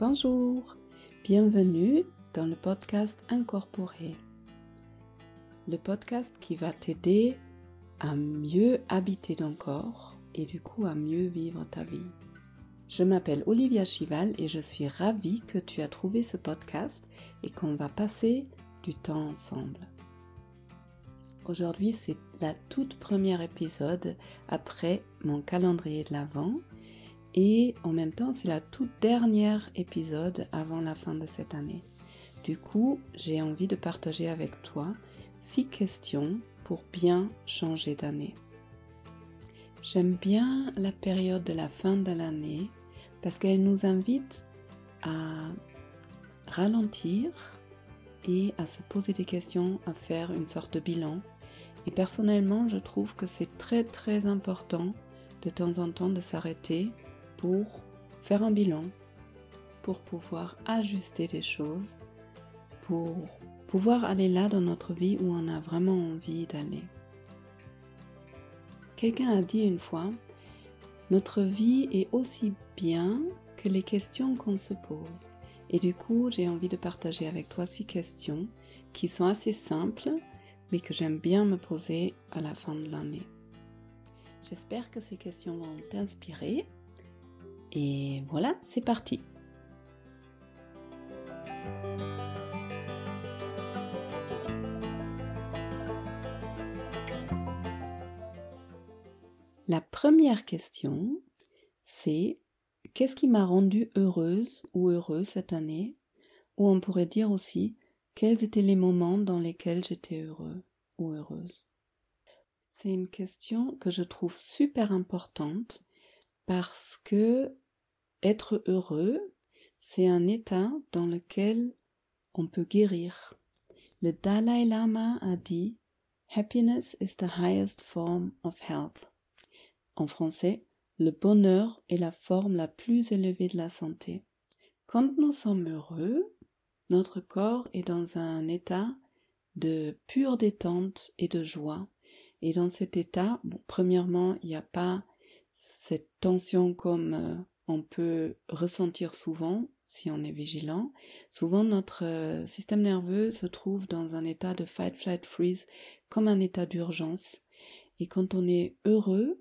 Bonjour, bienvenue dans le podcast Incorporé, le podcast qui va t'aider à mieux habiter ton corps et du coup à mieux vivre ta vie. Je m'appelle Olivia Chival et je suis ravie que tu as trouvé ce podcast et qu'on va passer du temps ensemble. Aujourd'hui, c'est la toute première épisode après mon calendrier de l'Avent et en même temps, c'est la toute dernière épisode avant la fin de cette année. Du coup, j'ai envie de partager avec toi six questions pour bien changer d'année. J'aime bien la période de la fin de l'année parce qu'elle nous invite à ralentir et à se poser des questions, à faire une sorte de bilan. Et personnellement, je trouve que c'est très très important de temps en temps de s'arrêter pour faire un bilan, pour pouvoir ajuster les choses, pour pouvoir aller là dans notre vie où on a vraiment envie d'aller. Quelqu'un a dit une fois, notre vie est aussi bien que les questions qu'on se pose. Et du coup, j'ai envie de partager avec toi six questions qui sont assez simples, mais que j'aime bien me poser à la fin de l'année. J'espère que ces questions vont t'inspirer. Et voilà, c'est parti. La première question, c'est qu'est-ce qui m'a rendue heureuse ou heureux cette année? Ou on pourrait dire aussi quels étaient les moments dans lesquels j'étais heureux ou heureuse? C'est une question que je trouve super importante parce que être heureux, c'est un état dans lequel on peut guérir. Le Dalai Lama a dit Happiness is the highest form of health. En français, le bonheur est la forme la plus élevée de la santé. Quand nous sommes heureux, notre corps est dans un état de pure détente et de joie. Et dans cet état, premièrement, il n'y a pas cette tension comme euh, on peut ressentir souvent si on est vigilant. Souvent, notre euh, système nerveux se trouve dans un état de fight, flight, freeze, comme un état d'urgence. Et quand on est heureux,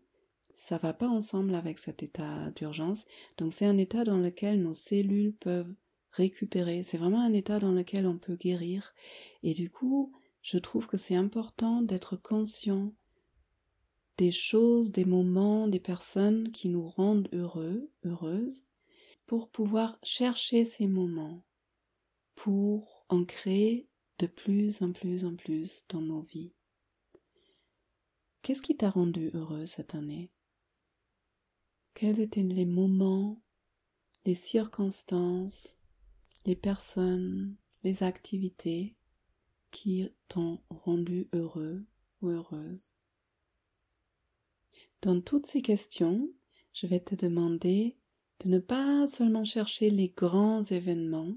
ça va pas ensemble avec cet état d'urgence. Donc c'est un état dans lequel nos cellules peuvent récupérer. C'est vraiment un état dans lequel on peut guérir. Et du coup, je trouve que c'est important d'être conscient des choses, des moments, des personnes qui nous rendent heureux, heureuses, pour pouvoir chercher ces moments, pour en créer de plus en plus en plus dans nos vies. Qu'est-ce qui t'a rendu heureux cette année? Quels étaient les moments, les circonstances, les personnes, les activités qui t'ont rendu heureux ou heureuse? Dans toutes ces questions, je vais te demander de ne pas seulement chercher les grands événements,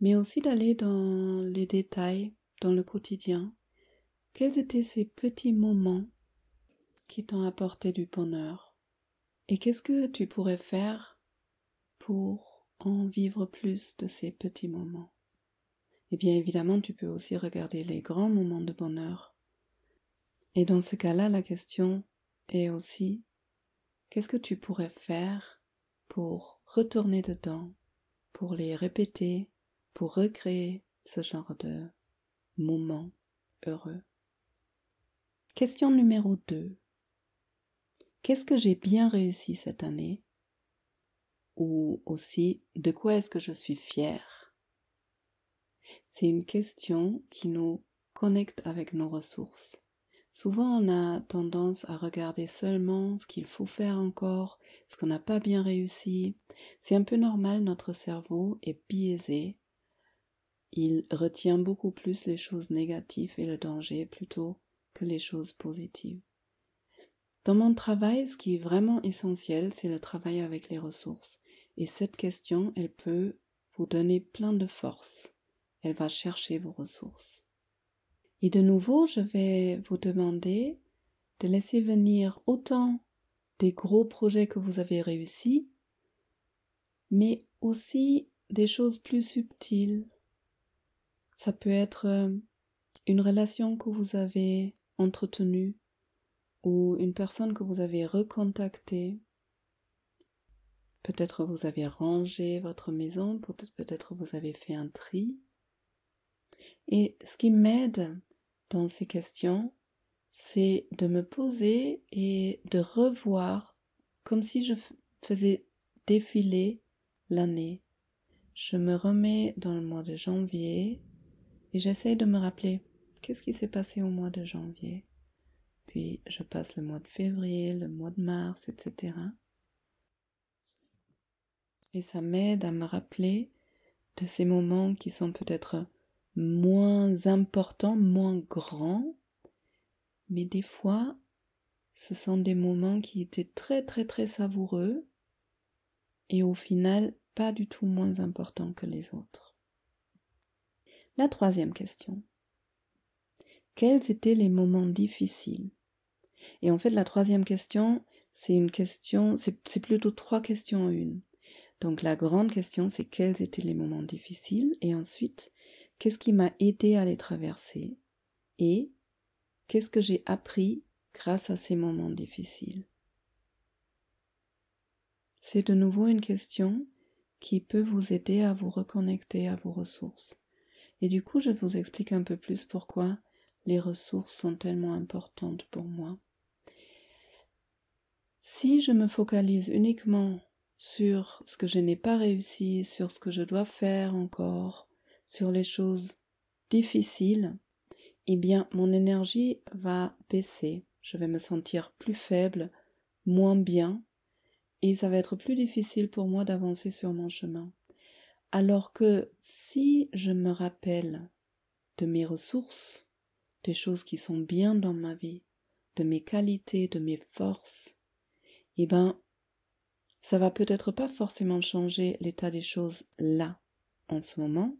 mais aussi d'aller dans les détails, dans le quotidien. Quels étaient ces petits moments qui t'ont apporté du bonheur? Et qu'est-ce que tu pourrais faire pour en vivre plus de ces petits moments? Et eh bien évidemment, tu peux aussi regarder les grands moments de bonheur. Et dans ce cas-là, la question est aussi, qu'est-ce que tu pourrais faire pour retourner dedans, pour les répéter, pour recréer ce genre de moments heureux? Question numéro 2. Qu'est-ce que j'ai bien réussi cette année? Ou aussi, de quoi est-ce que je suis fière? C'est une question qui nous connecte avec nos ressources. Souvent, on a tendance à regarder seulement ce qu'il faut faire encore, ce qu'on n'a pas bien réussi. C'est un peu normal, notre cerveau est biaisé. Il retient beaucoup plus les choses négatives et le danger plutôt que les choses positives. Dans mon travail, ce qui est vraiment essentiel, c'est le travail avec les ressources. Et cette question, elle peut vous donner plein de force. Elle va chercher vos ressources. Et de nouveau, je vais vous demander de laisser venir autant des gros projets que vous avez réussis, mais aussi des choses plus subtiles. Ça peut être euh, une relation que vous avez entretenue ou une personne que vous avez recontactée. Peut-être vous avez rangé votre maison, peut-être vous avez fait un tri. Et ce qui m'aide dans ces questions, c'est de me poser et de revoir comme si je faisais défiler l'année. Je me remets dans le mois de janvier et j'essaie de me rappeler qu'est-ce qui s'est passé au mois de janvier. Puis je passe le mois de février, le mois de mars, etc. Et ça m'aide à me rappeler de ces moments qui sont peut-être moins importants, moins grands, mais des fois, ce sont des moments qui étaient très très très savoureux et au final pas du tout moins importants que les autres. La troisième question. Quels étaient les moments difficiles? Et en fait, la troisième question, c'est une question, c'est plutôt trois questions en une. Donc la grande question, c'est quels étaient les moments difficiles? Et ensuite, qu'est-ce qui m'a aidé à les traverser et qu'est-ce que j'ai appris grâce à ces moments difficiles. C'est de nouveau une question qui peut vous aider à vous reconnecter à vos ressources. Et du coup, je vous explique un peu plus pourquoi les ressources sont tellement importantes pour moi. Si je me focalise uniquement sur ce que je n'ai pas réussi, sur ce que je dois faire encore, sur les choses difficiles, eh bien mon énergie va baisser, je vais me sentir plus faible, moins bien, et ça va être plus difficile pour moi d'avancer sur mon chemin. Alors que si je me rappelle de mes ressources, des choses qui sont bien dans ma vie, de mes qualités, de mes forces, eh ben, ça va peut-être pas forcément changer l'état des choses là, en ce moment,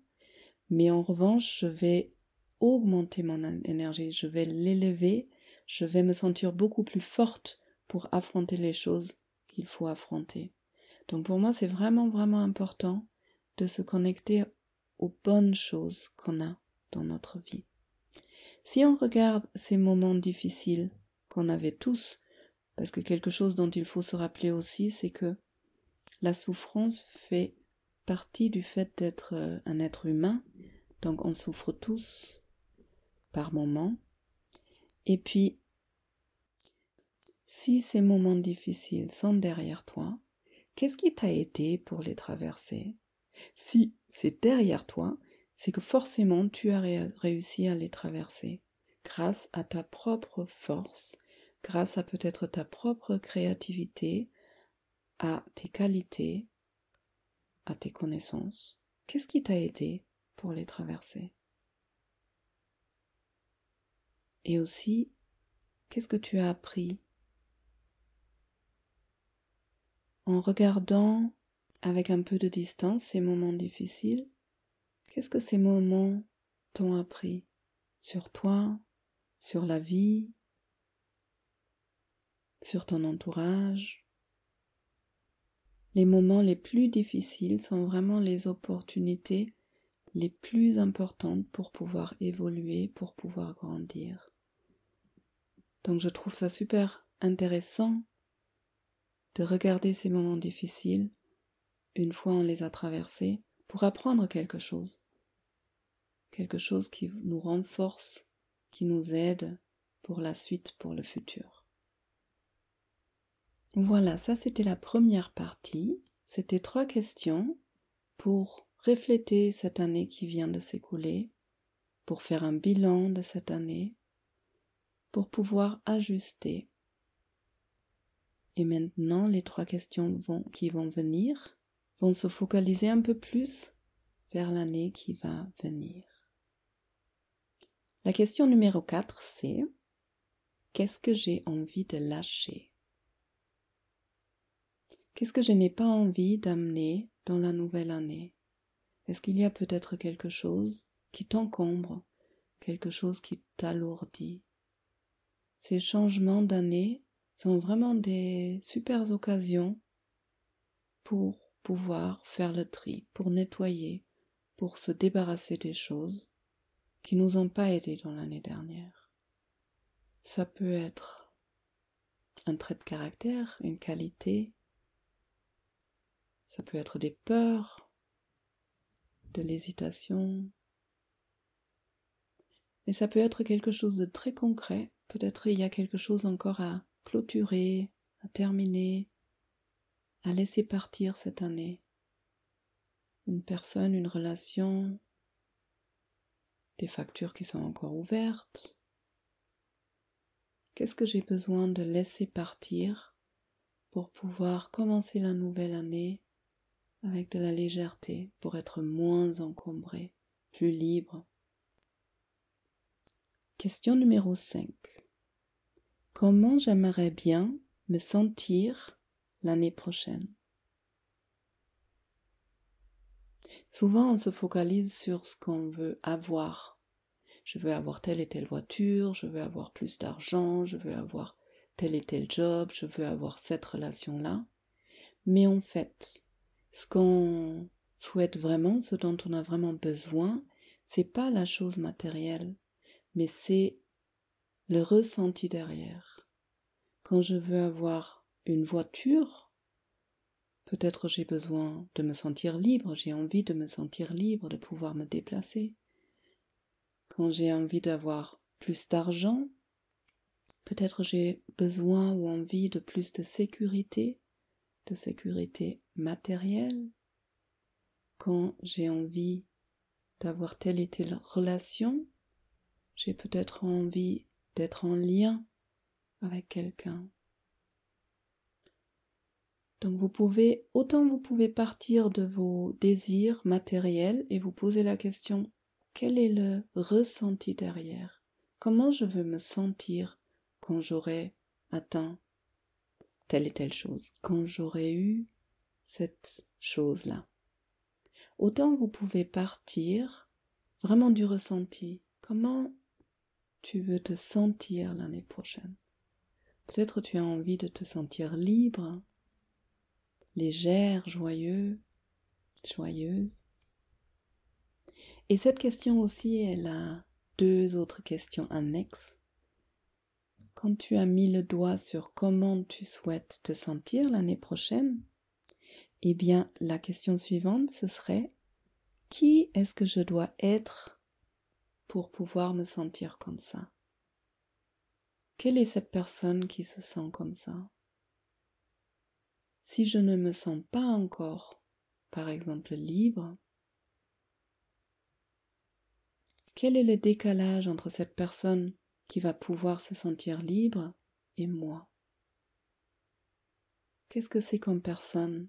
mais en revanche, je vais augmenter mon énergie, je vais l'élever, je vais me sentir beaucoup plus forte pour affronter les choses qu'il faut affronter. Donc pour moi, c'est vraiment, vraiment important de se connecter aux bonnes choses qu'on a dans notre vie. Si on regarde ces moments difficiles qu'on avait tous, parce que quelque chose dont il faut se rappeler aussi, c'est que la souffrance fait partie du fait d'être euh, un être humain, donc on souffre tous, par moment. Et puis, si ces moments difficiles sont derrière toi, qu'est-ce qui t'a aidé pour les traverser? Si c'est derrière toi, c'est que forcément tu as réussi à les traverser grâce à ta propre force, grâce à peut-être ta propre créativité, à tes qualités, à tes connaissances. Qu'est-ce qui t'a aidé? Pour les traverser. Et aussi, qu'est-ce que tu as appris? En regardant avec un peu de distance ces moments difficiles, qu'est-ce que ces moments t'ont appris? Sur toi, sur la vie, sur ton entourage? Les moments les plus difficiles sont vraiment les opportunités les plus importantes pour pouvoir évoluer, pour pouvoir grandir. Donc je trouve ça super intéressant de regarder ces moments difficiles une fois on les a traversés pour apprendre quelque chose. Quelque chose qui nous renforce, qui nous aide pour la suite, pour le futur. Voilà, ça c'était la première partie. C'était trois questions pour refléter cette année qui vient de s'écouler, pour faire un bilan de cette année, pour pouvoir ajuster. Et maintenant, les trois questions qui vont venir vont se focaliser un peu plus vers l'année qui va venir. La question numéro 4, c'est Qu'est-ce que j'ai envie de lâcher? Qu'est-ce que je n'ai pas envie d'amener dans la nouvelle année? Est-ce qu'il y a peut-être quelque chose qui t'encombre, quelque chose qui t'alourdit? Ces changements d'année sont vraiment des super occasions pour pouvoir faire le tri, pour nettoyer, pour se débarrasser des choses qui nous ont pas aidés dans l'année dernière. Ça peut être un trait de caractère, une qualité, ça peut être des peurs, de l'hésitation, mais ça peut être quelque chose de très concret. Peut-être il y a quelque chose encore à clôturer, à terminer, à laisser partir cette année. Une personne, une relation, des factures qui sont encore ouvertes. Qu'est-ce que j'ai besoin de laisser partir pour pouvoir commencer la nouvelle année avec de la légèreté, pour être moins encombré, plus libre Question numéro 5. Comment j'aimerais bien me sentir l'année prochaine? Souvent on se focalise sur ce qu'on veut avoir. Je veux avoir telle et telle voiture, je veux avoir plus d'argent, je veux avoir tel et tel job, je veux avoir cette relation-là. Mais en fait, ce qu'on souhaite vraiment, ce dont on a vraiment besoin, c'est pas la chose matérielle mais c'est le ressenti derrière. Quand je veux avoir une voiture, peut-être j'ai besoin de me sentir libre, j'ai envie de me sentir libre, de pouvoir me déplacer. Quand j'ai envie d'avoir plus d'argent, peut-être j'ai besoin ou envie de plus de sécurité, de sécurité matérielle. Quand j'ai envie d'avoir telle et telle relation, j'ai peut-être envie d'être en lien avec quelqu'un. Donc vous pouvez, autant vous pouvez partir de vos désirs matériels et vous poser la question, quel est le ressenti derrière? Comment je veux me sentir quand j'aurai atteint telle et telle chose, quand j'aurai eu cette chose-là Autant vous pouvez partir vraiment du ressenti. Comment tu veux te sentir l'année prochaine? Peut-être tu as envie de te sentir libre, légère, joyeux, joyeuse. Et cette question aussi, elle a deux autres questions annexes. Quand tu as mis le doigt sur comment tu souhaites te sentir l'année prochaine, eh bien, la question suivante, ce serait qui est-ce que je dois être pour pouvoir me sentir comme ça? Quelle est cette personne qui se sent comme ça? Si je ne me sens pas encore, par exemple, libre, quel est le décalage entre cette personne qui va pouvoir se sentir libre et moi Qu'est-ce que c'est comme personne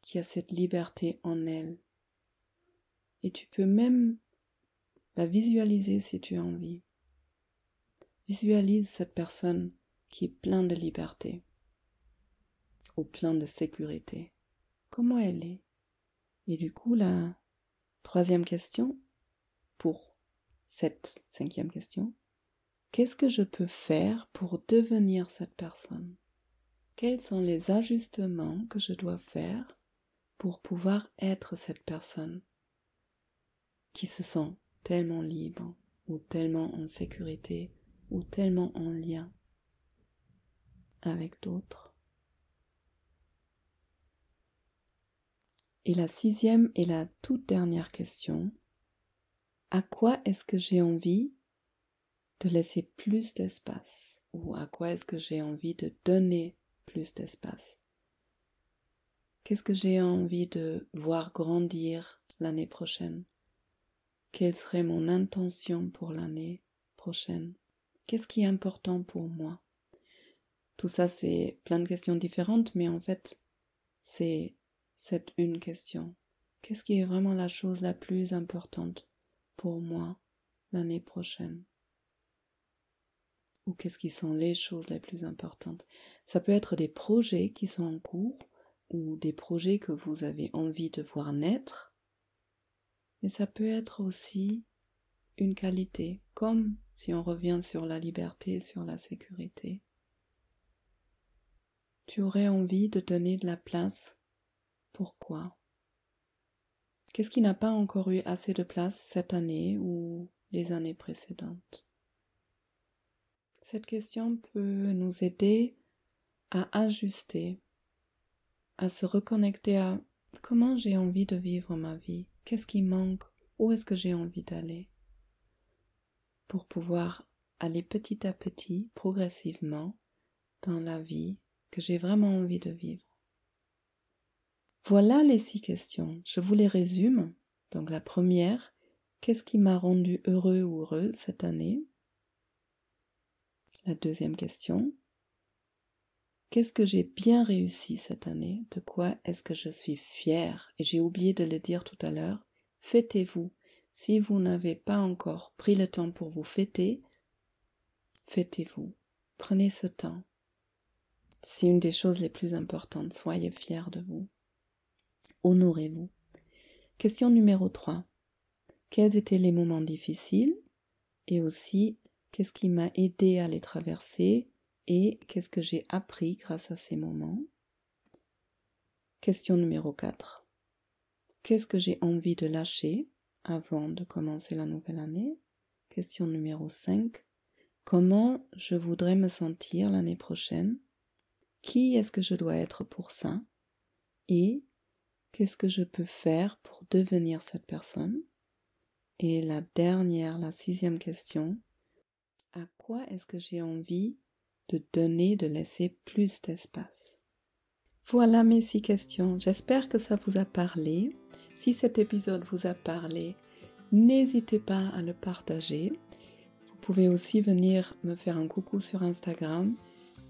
qui a cette liberté en elle? Et tu peux même la visualiser si tu as envie. Visualise cette personne qui est pleine de liberté ou plein de sécurité. Comment elle est? Et du coup, la troisième question pour cette cinquième question, qu'est-ce que je peux faire pour devenir cette personne? Quels sont les ajustements que je dois faire pour pouvoir être cette personne qui se sent tellement libre ou tellement en sécurité ou tellement en lien avec d'autres? Et la sixième et la toute dernière question, à quoi est-ce que j'ai envie de laisser plus d'espace ou à quoi est-ce que j'ai envie de donner plus d'espace? Qu'est-ce que j'ai envie de voir grandir l'année prochaine? Quelle serait mon intention pour l'année prochaine? Qu'est-ce qui est important pour moi? Tout ça, c'est plein de questions différentes, mais en fait, c'est cette une question. Qu'est-ce qui est vraiment la chose la plus importante pour moi l'année prochaine? Ou qu'est-ce qui sont les choses les plus importantes. Ça peut être des projets qui sont en cours ou des projets que vous avez envie de voir naître mais ça peut être aussi une qualité, comme si on revient sur la liberté, sur la sécurité. Tu aurais envie de donner de la place. Pourquoi? Qu'est-ce qui n'a pas encore eu assez de place cette année ou les années précédentes? Cette question peut nous aider à ajuster, à se reconnecter à comment j'ai envie de vivre ma vie, qu'est-ce qui manque, où est-ce que j'ai envie d'aller, pour pouvoir aller petit à petit, progressivement, dans la vie que j'ai vraiment envie de vivre. Voilà les six questions. Je vous les résume. Donc la première, qu'est-ce qui m'a rendu heureux ou heureuse cette année? La deuxième question, qu'est-ce que j'ai bien réussi cette année? De quoi est-ce que je suis fière? Et j'ai oublié de le dire tout à l'heure, fêtez-vous. Si vous n'avez pas encore pris le temps pour vous fêter, fêtez-vous. Prenez ce temps. C'est une des choses les plus importantes. Soyez fiers de vous. Honorez-vous. Question numéro 3. Quels étaient les moments difficiles? Et aussi qu'est-ce qui m'a aidé à les traverser et qu'est-ce que j'ai appris grâce à ces moments? Question numéro 4. Qu'est-ce que j'ai envie de lâcher avant de commencer la nouvelle année? Question numéro 5. Comment je voudrais me sentir l'année prochaine? Qui est-ce que je dois être pour ça? Et Qu'est-ce que je peux faire pour devenir cette personne? Et la dernière, la sixième question, à quoi est-ce que j'ai envie de donner, de laisser plus d'espace? Voilà mes six questions. J'espère que ça vous a parlé. Si cet épisode vous a parlé, n'hésitez pas à le partager. Vous pouvez aussi venir me faire un coucou sur Instagram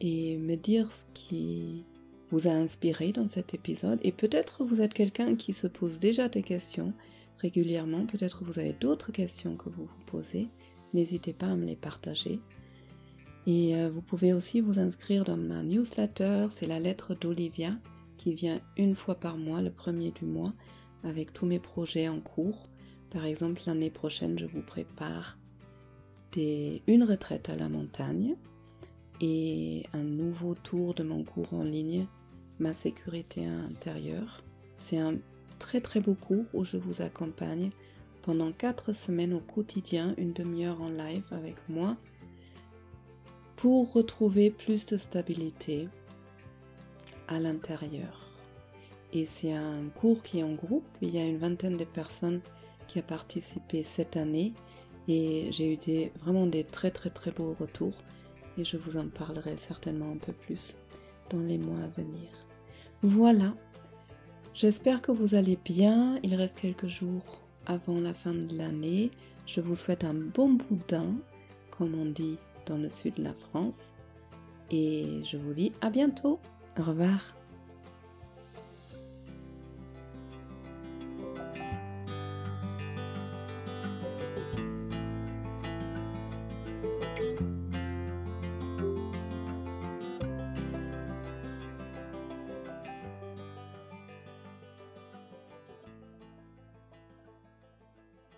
et me dire ce qui vous a inspiré dans cet épisode et peut-être vous êtes quelqu'un qui se pose déjà des questions régulièrement, peut-être vous avez d'autres questions que vous vous posez, n'hésitez pas à me les partager. Et euh, vous pouvez aussi vous inscrire dans ma newsletter, c'est la lettre d'Olivia qui vient une fois par mois, le premier du mois, avec tous mes projets en cours. Par exemple, l'année prochaine, je vous prépare une retraite à la montagne et un nouveau tour de mon cours en ligne ma sécurité intérieure. C'est un très très beau cours où je vous accompagne pendant quatre semaines au quotidien, une demi-heure en live avec moi, pour retrouver plus de stabilité à l'intérieur. Et c'est un cours qui est en groupe, il y a une vingtaine de personnes qui ont participé cette année et j'ai eu des, vraiment des très très très beaux retours et je vous en parlerai certainement un peu plus dans les mois à venir. Voilà, j'espère que vous allez bien. Il reste quelques jours avant la fin de l'année. Je vous souhaite un bon boudin, comme on dit dans le sud de la France. Et je vous dis à bientôt. Au revoir.